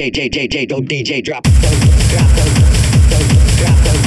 DJ, DJ, DJ, don't DJ, drop, don't drop, don't, don't drop, don't.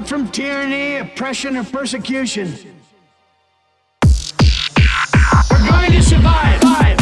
not from tyranny, oppression, or persecution. We're going to survive.